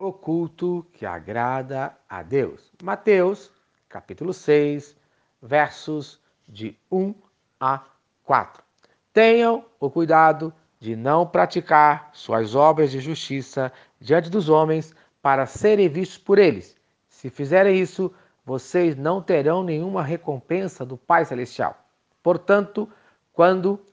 o culto que agrada a Deus. Mateus, capítulo 6, versos de 1 a 4. Tenham o cuidado de não praticar suas obras de justiça diante dos homens para serem vistos por eles. Se fizerem isso, vocês não terão nenhuma recompensa do Pai Celestial. Portanto, quando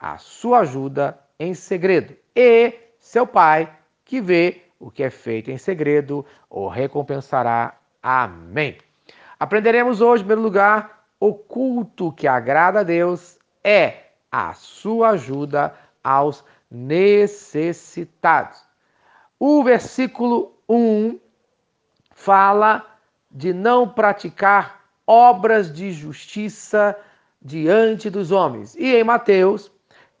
a sua ajuda em segredo. E seu pai, que vê o que é feito em segredo, o recompensará. Amém. Aprenderemos hoje, em primeiro lugar, o culto que agrada a Deus é a sua ajuda aos necessitados. O versículo 1 fala de não praticar obras de justiça diante dos homens. E em Mateus,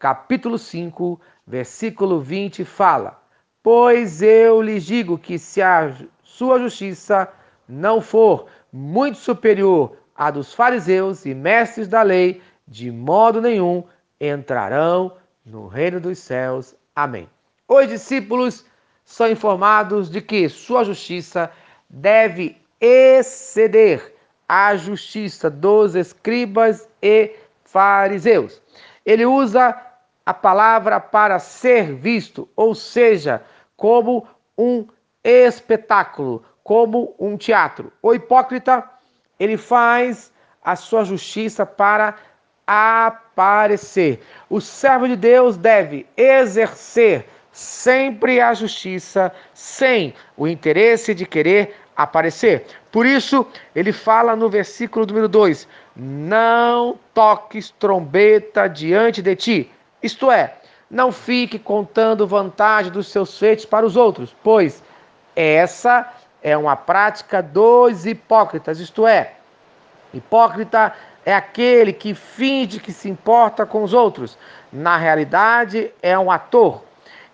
capítulo 5, versículo 20, fala: Pois eu lhes digo que se a sua justiça não for muito superior à dos fariseus e mestres da lei, de modo nenhum entrarão no reino dos céus. Amém. Os discípulos são informados de que sua justiça deve exceder a justiça dos escribas e fariseus. Ele usa a palavra para ser visto, ou seja, como um espetáculo, como um teatro. O hipócrita, ele faz a sua justiça para aparecer. O servo de Deus deve exercer sempre a justiça, sem o interesse de querer aparecer. Por isso, ele fala no versículo número 2: Não toques trombeta diante de ti. Isto é, não fique contando vantagem dos seus feitos para os outros, pois essa é uma prática dos hipócritas. Isto é, hipócrita é aquele que finge que se importa com os outros. Na realidade, é um ator.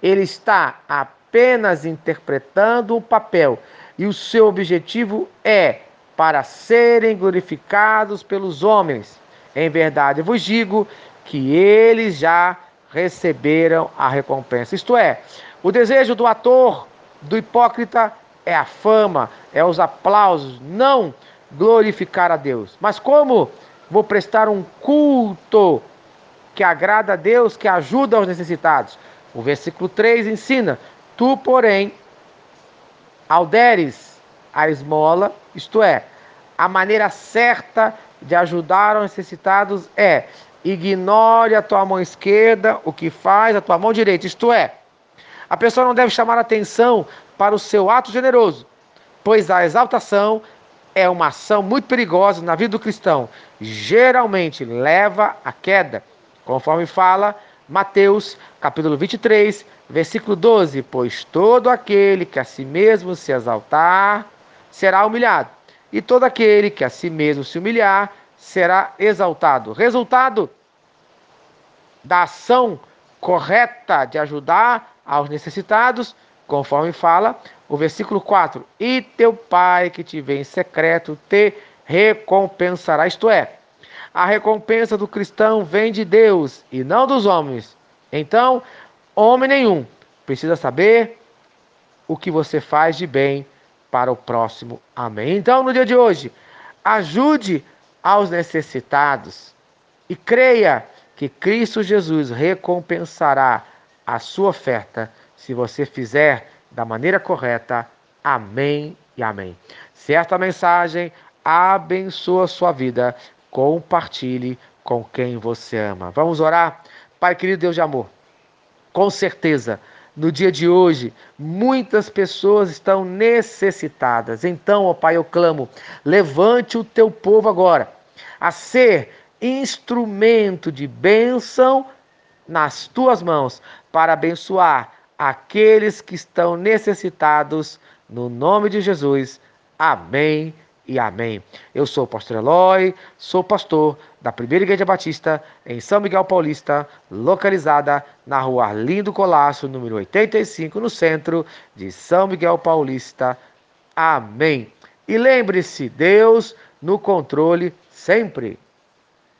Ele está apenas interpretando um papel e o seu objetivo é para serem glorificados pelos homens. Em verdade, vos digo que eles já receberam a recompensa. Isto é, o desejo do ator, do hipócrita, é a fama, é os aplausos, não glorificar a Deus. Mas como vou prestar um culto que agrada a Deus, que ajuda os necessitados? O versículo 3 ensina: Tu, porém, ao deres a esmola, isto é, a maneira certa de ajudar os necessitados é ignore a tua mão esquerda o que faz a tua mão direita, isto é, a pessoa não deve chamar atenção para o seu ato generoso, pois a exaltação é uma ação muito perigosa na vida do cristão. Geralmente leva à queda, conforme fala Mateus, capítulo 23, versículo 12: Pois todo aquele que a si mesmo se exaltar será humilhado, e todo aquele que a si mesmo se humilhar será exaltado. Resultado da ação correta de ajudar aos necessitados, conforme fala o versículo 4: E teu pai que te vê em secreto te recompensará. Isto é, a recompensa do cristão vem de Deus e não dos homens. Então, homem nenhum precisa saber o que você faz de bem para o próximo. Amém. Então, no dia de hoje, ajude aos necessitados e creia que Cristo Jesus recompensará a sua oferta se você fizer da maneira correta. Amém e amém. Se esta mensagem abençoa sua vida, compartilhe com quem você ama. Vamos orar? Pai querido Deus de amor, com certeza, no dia de hoje, muitas pessoas estão necessitadas. Então, ó Pai, eu clamo, levante o teu povo agora a ser instrumento de bênção nas tuas mãos para abençoar aqueles que estão necessitados no nome de Jesus. Amém e amém. Eu sou o pastor Eloy, sou pastor da Primeira Igreja Batista em São Miguel Paulista, localizada na rua Arlindo Colasso, número 85, no centro de São Miguel Paulista. Amém. E lembre-se, Deus no controle sempre.